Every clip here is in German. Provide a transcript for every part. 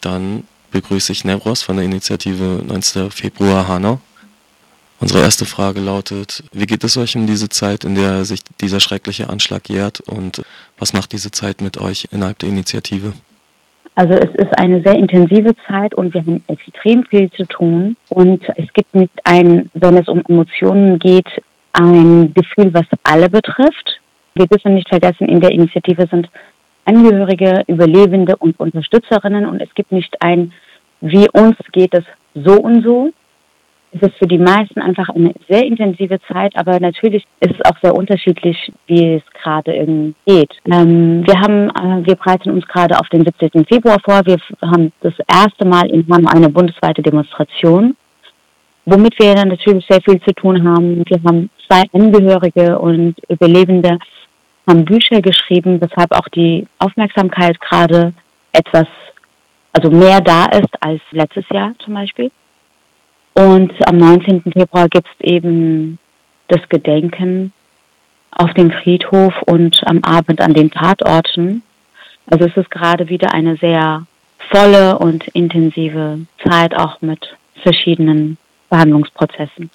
Dann begrüße ich Nevros von der Initiative 19. Februar Hanau. Unsere erste Frage lautet, wie geht es euch in diese Zeit, in der sich dieser schreckliche Anschlag jährt und was macht diese Zeit mit euch innerhalb der Initiative? Also es ist eine sehr intensive Zeit und wir haben extrem viel zu tun und es gibt nicht ein, wenn es um Emotionen geht, ein Gefühl, was alle betrifft. Wir dürfen nicht vergessen, in der Initiative sind Angehörige, Überlebende und Unterstützerinnen und es gibt nicht ein, wie uns geht es so und so, es ist für die meisten einfach eine sehr intensive Zeit, aber natürlich ist es auch sehr unterschiedlich, wie es gerade geht. Ähm, wir haben, äh, wir bereiten uns gerade auf den 17. Februar vor. Wir haben das erste Mal in Hanau eine bundesweite Demonstration, womit wir dann natürlich sehr viel zu tun haben. Wir haben zwei Angehörige und Überlebende haben Bücher geschrieben, weshalb auch die Aufmerksamkeit gerade etwas, also mehr da ist als letztes Jahr zum Beispiel. Und am 19. Februar gibt es eben das Gedenken auf dem Friedhof und am Abend an den Tatorten. Also es ist gerade wieder eine sehr volle und intensive Zeit, auch mit verschiedenen Behandlungsprozessen.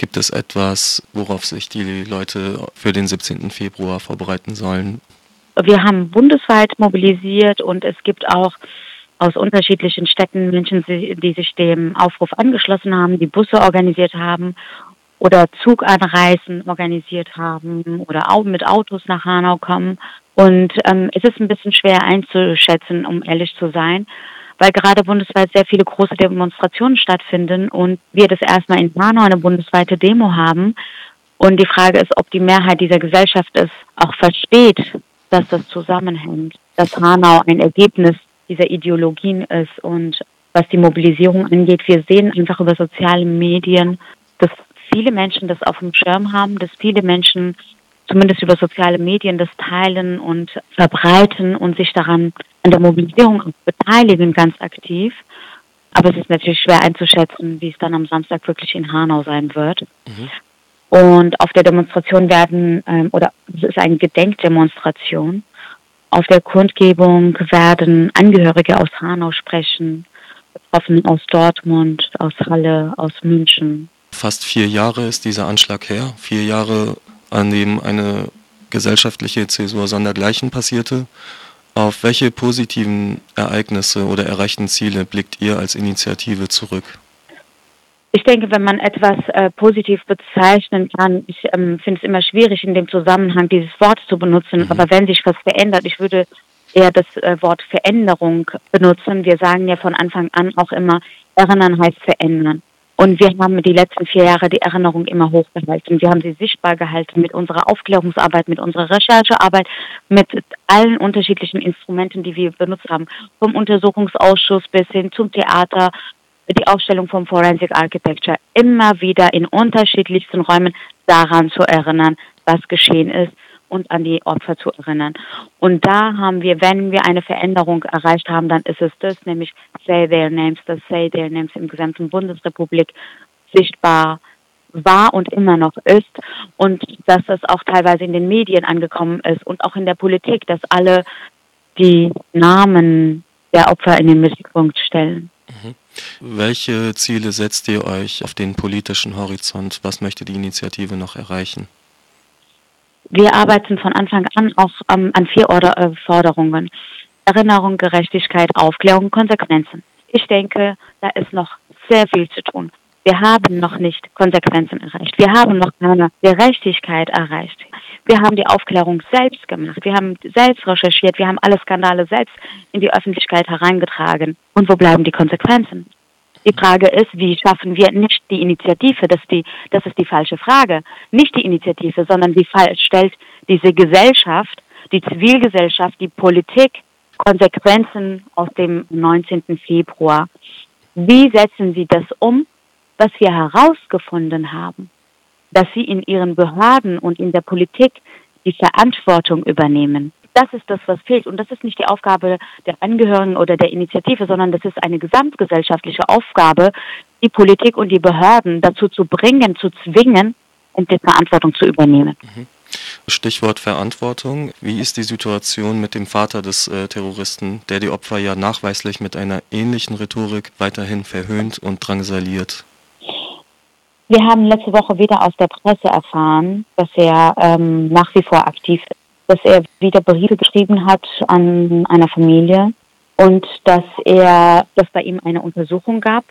Gibt es etwas, worauf sich die Leute für den 17. Februar vorbereiten sollen? Wir haben bundesweit mobilisiert und es gibt auch aus unterschiedlichen Städten Menschen, die sich dem Aufruf angeschlossen haben, die Busse organisiert haben oder Zuganreisen organisiert haben oder auch mit Autos nach Hanau kommen. Und ähm, es ist ein bisschen schwer einzuschätzen, um ehrlich zu sein, weil gerade bundesweit sehr viele große Demonstrationen stattfinden und wir das erstmal in Hanau eine bundesweite Demo haben. Und die Frage ist, ob die Mehrheit dieser Gesellschaft es auch versteht, dass das zusammenhängt, dass Hanau ein Ergebnis dieser Ideologien ist. Und was die Mobilisierung angeht, wir sehen einfach über soziale Medien, dass viele Menschen das auf dem Schirm haben, dass viele Menschen zumindest über soziale Medien das teilen und verbreiten und sich daran an der Mobilisierung beteiligen, ganz aktiv. Aber es ist natürlich schwer einzuschätzen, wie es dann am Samstag wirklich in Hanau sein wird. Mhm. Und auf der Demonstration werden, ähm, oder es ist eine Gedenkdemonstration. Auf der Kundgebung werden Angehörige aus Hanau sprechen, Betroffene aus Dortmund, aus Halle, aus München. Fast vier Jahre ist dieser Anschlag her. Vier Jahre, an dem eine gesellschaftliche Zäsur sondergleichen passierte. Auf welche positiven Ereignisse oder erreichten Ziele blickt ihr als Initiative zurück? Ich denke, wenn man etwas äh, positiv bezeichnen kann, ich ähm, finde es immer schwierig, in dem Zusammenhang dieses Wort zu benutzen. Mhm. Aber wenn sich was verändert, ich würde eher das äh, Wort Veränderung benutzen. Wir sagen ja von Anfang an auch immer, erinnern heißt verändern. Und wir haben die letzten vier Jahre die Erinnerung immer hochgehalten. Wir haben sie sichtbar gehalten mit unserer Aufklärungsarbeit, mit unserer Recherchearbeit, mit allen unterschiedlichen Instrumenten, die wir benutzt haben. Vom Untersuchungsausschuss bis hin zum Theater, die Aufstellung vom Forensic Architecture immer wieder in unterschiedlichsten Räumen daran zu erinnern, was geschehen ist und an die Opfer zu erinnern. Und da haben wir, wenn wir eine Veränderung erreicht haben, dann ist es das, nämlich Say Their Names, das Say Their Names im gesamten Bundesrepublik sichtbar war und immer noch ist und dass das auch teilweise in den Medien angekommen ist und auch in der Politik, dass alle die Namen der Opfer in den Mittelpunkt stellen. Mhm. Welche Ziele setzt ihr euch auf den politischen Horizont? Was möchte die Initiative noch erreichen? Wir arbeiten von Anfang an auch ähm, an vier Order äh, Forderungen. Erinnerung, Gerechtigkeit, Aufklärung, Konsequenzen. Ich denke, da ist noch sehr viel zu tun. Wir haben noch nicht Konsequenzen erreicht. Wir haben noch keine Gerechtigkeit erreicht. Wir haben die Aufklärung selbst gemacht. Wir haben selbst recherchiert. Wir haben alle Skandale selbst in die Öffentlichkeit hereingetragen. Und wo bleiben die Konsequenzen? Die Frage ist, wie schaffen wir nicht die Initiative? Das, die, das ist die falsche Frage. Nicht die Initiative, sondern wie stellt diese Gesellschaft, die Zivilgesellschaft, die Politik Konsequenzen aus dem 19. Februar. Wie setzen Sie das um, was wir herausgefunden haben? dass sie in ihren Behörden und in der Politik die Verantwortung übernehmen. Das ist das, was fehlt. Und das ist nicht die Aufgabe der Angehörigen oder der Initiative, sondern das ist eine gesamtgesellschaftliche Aufgabe, die Politik und die Behörden dazu zu bringen, zu zwingen, um die Verantwortung zu übernehmen. Mhm. Stichwort Verantwortung. Wie ist die Situation mit dem Vater des äh, Terroristen, der die Opfer ja nachweislich mit einer ähnlichen Rhetorik weiterhin verhöhnt und drangsaliert? Wir haben letzte Woche wieder aus der Presse erfahren, dass er ähm, nach wie vor aktiv ist, dass er wieder Briefe geschrieben hat an einer Familie und dass er, dass bei ihm eine Untersuchung gab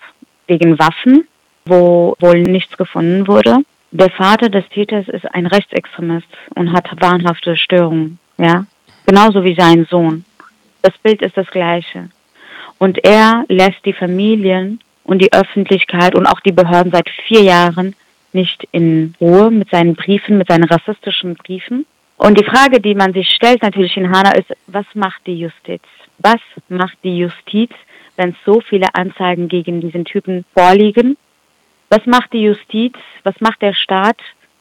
wegen Waffen, wo wohl nichts gefunden wurde. Der Vater des Täters ist ein Rechtsextremist und hat wahnhafte Störungen, ja, genauso wie sein Sohn. Das Bild ist das gleiche. Und er lässt die Familien und die Öffentlichkeit und auch die Behörden seit vier Jahren nicht in Ruhe mit seinen Briefen, mit seinen rassistischen Briefen. Und die Frage, die man sich stellt natürlich in Hanau ist, was macht die Justiz? Was macht die Justiz, wenn so viele Anzeigen gegen diesen Typen vorliegen? Was macht die Justiz? Was macht der Staat,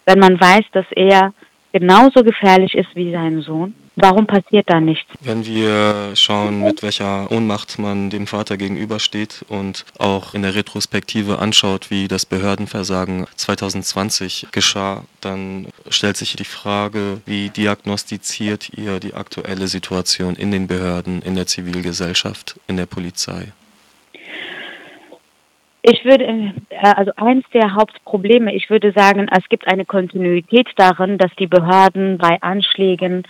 wenn man weiß, dass er genauso gefährlich ist wie sein Sohn? Warum passiert da nichts? Wenn wir schauen, mit welcher Ohnmacht man dem Vater gegenübersteht und auch in der Retrospektive anschaut, wie das Behördenversagen 2020 geschah, dann stellt sich die Frage, wie diagnostiziert ihr die aktuelle Situation in den Behörden, in der Zivilgesellschaft, in der Polizei? Ich würde, äh, also eins der Hauptprobleme, ich würde sagen, es gibt eine Kontinuität darin, dass die Behörden bei Anschlägen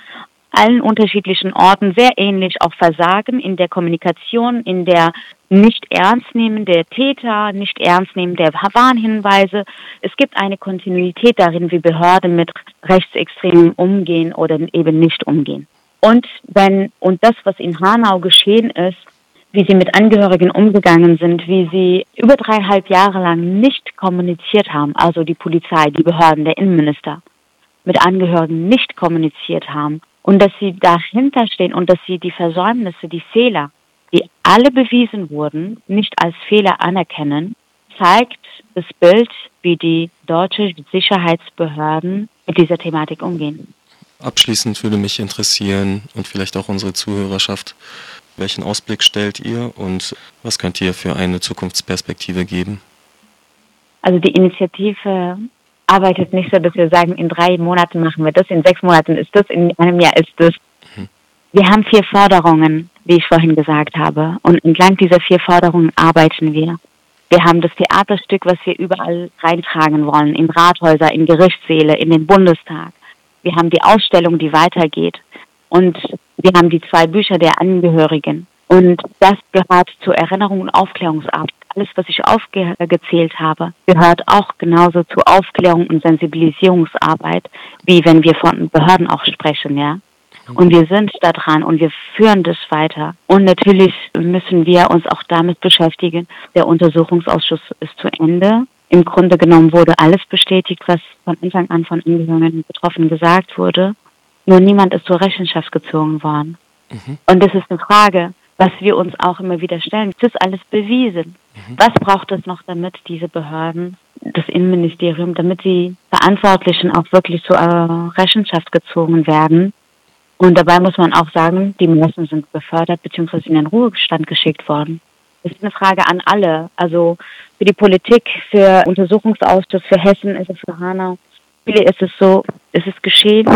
allen unterschiedlichen Orten sehr ähnlich auch versagen in der Kommunikation, in der nicht ernst nehmen der Täter, nicht ernst nehmen der Warnhinweise. Es gibt eine Kontinuität darin, wie Behörden mit Rechtsextremen umgehen oder eben nicht umgehen. Und wenn, und das, was in Hanau geschehen ist, wie sie mit Angehörigen umgegangen sind, wie sie über dreieinhalb Jahre lang nicht kommuniziert haben, also die Polizei, die Behörden, der Innenminister, mit Angehörigen nicht kommuniziert haben und dass sie dahinter stehen und dass sie die Versäumnisse, die Fehler, die alle bewiesen wurden, nicht als Fehler anerkennen, zeigt das Bild, wie die deutsche Sicherheitsbehörden mit dieser Thematik umgehen. Abschließend würde mich interessieren und vielleicht auch unsere Zuhörerschaft, welchen Ausblick stellt ihr und was könnt ihr für eine Zukunftsperspektive geben? Also die Initiative arbeitet nicht so, dass wir sagen, in drei Monaten machen wir das, in sechs Monaten ist das, in einem Jahr ist das. Mhm. Wir haben vier Forderungen, wie ich vorhin gesagt habe. Und entlang dieser vier Forderungen arbeiten wir. Wir haben das Theaterstück, was wir überall reintragen wollen, in Rathäuser, in Gerichtssäle, in den Bundestag. Wir haben die Ausstellung, die weitergeht. Und wir haben die zwei Bücher der Angehörigen. Und das gehört zur Erinnerung und Aufklärungsarbeit. Alles, was ich aufgezählt habe, gehört auch genauso zur Aufklärung und Sensibilisierungsarbeit, wie wenn wir von Behörden auch sprechen, ja. Und wir sind da dran und wir führen das weiter. Und natürlich müssen wir uns auch damit beschäftigen. Der Untersuchungsausschuss ist zu Ende. Im Grunde genommen wurde alles bestätigt, was von Anfang an von Angehörigen Betroffenen gesagt wurde. Nur niemand ist zur Rechenschaft gezogen worden. Mhm. Und das ist eine Frage, was wir uns auch immer wieder stellen. Das ist alles bewiesen. Mhm. Was braucht es noch, damit diese Behörden, das Innenministerium, damit die Verantwortlichen auch wirklich zur äh, Rechenschaft gezogen werden? Und dabei muss man auch sagen, die meisten sind befördert bzw. in den Ruhestand geschickt worden. Das ist eine Frage an alle. Also für die Politik, für Untersuchungsausschuss, für Hessen ist es für Hanau. Viele ist es so, es ist geschehen,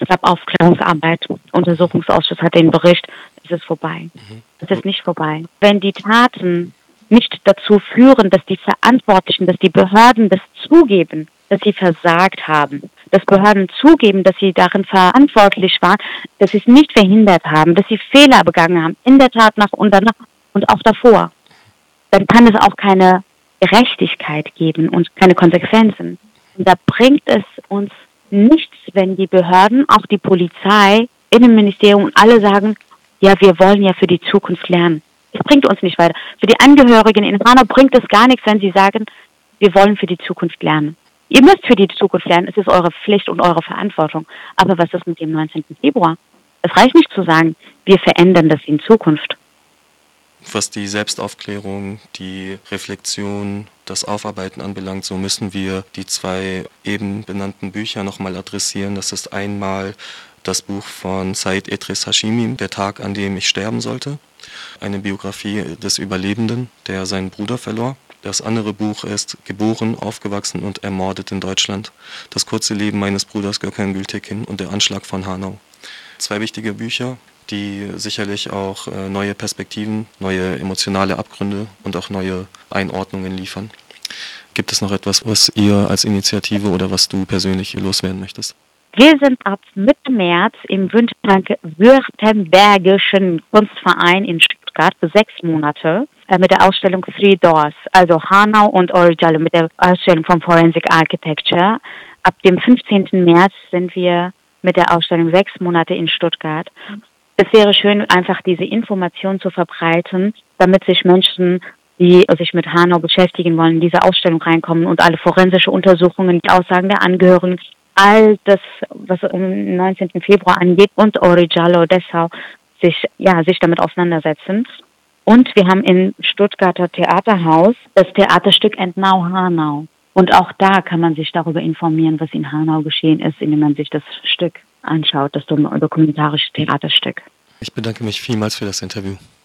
es gab Aufklärungsarbeit, Untersuchungsausschuss hat den Bericht, es ist vorbei. Mhm. Es ist nicht vorbei. Wenn die Taten nicht dazu führen, dass die Verantwortlichen, dass die Behörden das zugeben, dass sie versagt haben, dass Behörden zugeben, dass sie darin verantwortlich waren, dass sie es nicht verhindert haben, dass sie Fehler begangen haben, in der Tat nach und danach und auch davor, dann kann es auch keine Gerechtigkeit geben und keine Konsequenzen. Und da bringt es uns nichts, wenn die Behörden, auch die Polizei, Innenministerium und alle sagen, ja, wir wollen ja für die Zukunft lernen. Es bringt uns nicht weiter. Für die Angehörigen in Hanau bringt es gar nichts, wenn sie sagen, wir wollen für die Zukunft lernen. Ihr müsst für die Zukunft lernen, es ist eure Pflicht und eure Verantwortung. Aber was ist mit dem 19. Februar? Es reicht nicht zu sagen, wir verändern das in Zukunft was die Selbstaufklärung, die Reflexion, das Aufarbeiten anbelangt, so müssen wir die zwei eben benannten Bücher nochmal adressieren. Das ist einmal das Buch von Said Etris Hashimi, Der Tag, an dem ich sterben sollte. Eine Biografie des Überlebenden, der seinen Bruder verlor. Das andere Buch ist Geboren, aufgewachsen und ermordet in Deutschland. Das kurze Leben meines Bruders Gökhan Gültekin und der Anschlag von Hanau. Zwei wichtige Bücher, die sicherlich auch äh, neue Perspektiven, neue emotionale Abgründe und auch neue Einordnungen liefern. Gibt es noch etwas, was ihr als Initiative oder was du persönlich loswerden möchtest? Wir sind ab Mitte März im Württembergischen Kunstverein in Stuttgart für sechs Monate äh, mit der Ausstellung Three Doors, also Hanau und Original mit der Ausstellung von Forensic Architecture. Ab dem 15. März sind wir mit der Ausstellung sechs Monate in Stuttgart. Es wäre schön, einfach diese Information zu verbreiten, damit sich Menschen, die sich mit Hanau beschäftigen wollen, in diese Ausstellung reinkommen und alle forensische Untersuchungen, die Aussagen der Angehörigen, all das, was am 19. Februar angeht und Origiallo Dessau sich, ja, sich damit auseinandersetzen. Und wir haben im Stuttgarter Theaterhaus das Theaterstück Entnau Hanau. Und auch da kann man sich darüber informieren, was in Hanau geschehen ist, indem man sich das Stück anschaut, das dokumentarische Theaterstück. Ich bedanke mich vielmals für das Interview.